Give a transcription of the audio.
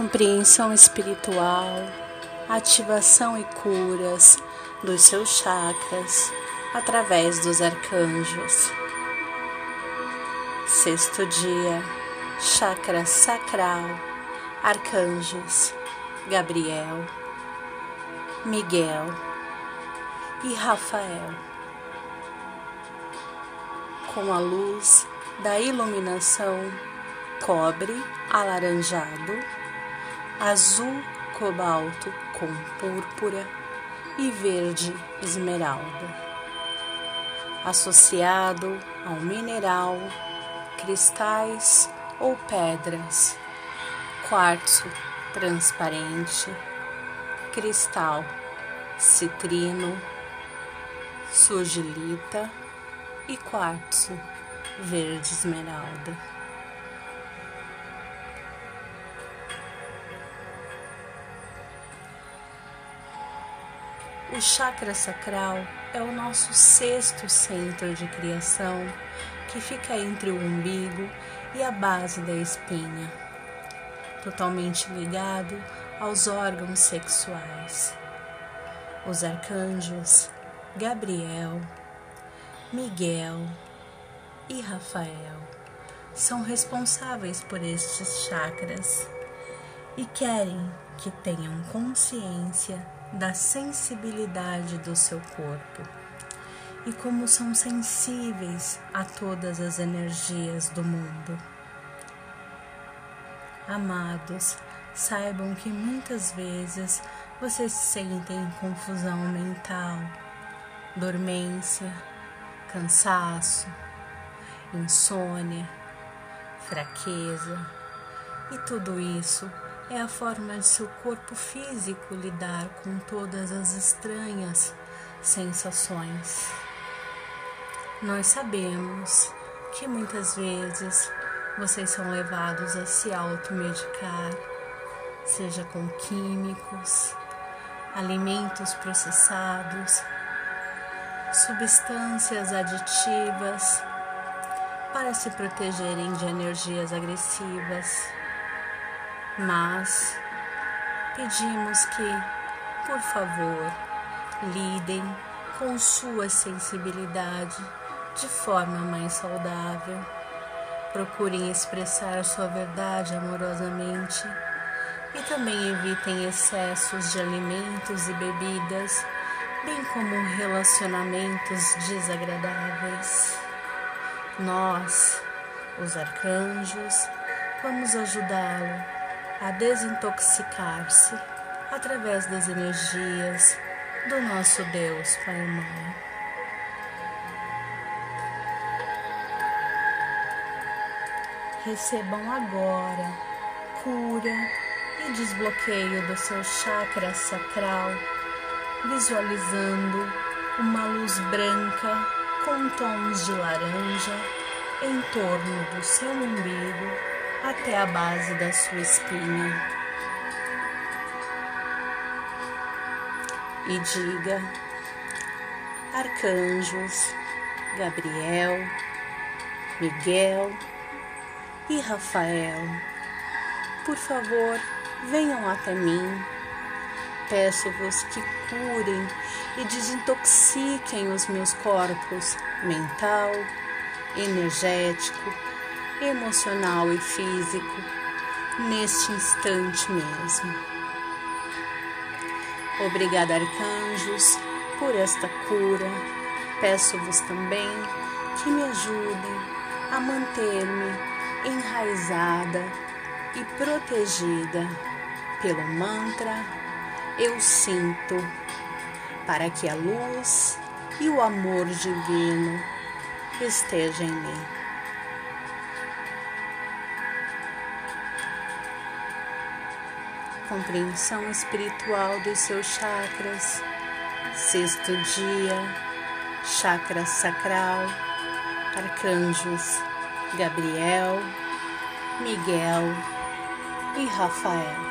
compreensão espiritual, ativação e curas dos seus chakras através dos arcanjos. Sexto dia, chakra sacral, arcanjos Gabriel, Miguel e Rafael. Com a luz da iluminação cobre alaranjado, azul cobalto com púrpura e verde esmeralda, associado ao mineral, cristais ou pedras, quartzo transparente, cristal citrino, surgilita e quartzo verde esmeralda. O chakra sacral é o nosso sexto centro de criação que fica entre o umbigo e a base da espinha, totalmente ligado aos órgãos sexuais. Os arcanjos Gabriel, Miguel e Rafael são responsáveis por estes chakras e querem que tenham consciência da sensibilidade do seu corpo e como são sensíveis a todas as energias do mundo. Amados, saibam que muitas vezes vocês sentem confusão mental, dormência, cansaço, insônia, fraqueza, e tudo isso é a forma de seu corpo físico lidar com todas as estranhas sensações. Nós sabemos que muitas vezes vocês são levados a se automedicar, seja com químicos, alimentos processados, substâncias aditivas para se protegerem de energias agressivas mas pedimos que, por favor, lidem com sua sensibilidade de forma mais saudável. Procurem expressar sua verdade amorosamente e também evitem excessos de alimentos e bebidas, bem como relacionamentos desagradáveis. Nós, os arcanjos, vamos ajudá-lo a desintoxicar-se através das energias do nosso Deus Pai Mãe. Recebam agora cura e desbloqueio do seu chakra sacral, visualizando uma luz branca com tons de laranja em torno do seu umbigo até a base da sua espinha. E diga, arcanjos Gabriel, Miguel e Rafael, por favor, venham até mim. Peço-vos que curem e desintoxiquem os meus corpos mental, energético, emocional e físico neste instante mesmo. Obrigada, arcanjos, por esta cura. Peço-vos também que me ajudem a manter-me enraizada e protegida pelo mantra Eu Sinto, para que a luz e o amor divino estejam em mim. Compreensão espiritual dos seus chakras. Sexto dia, chakra sacral, arcanjos Gabriel, Miguel e Rafael.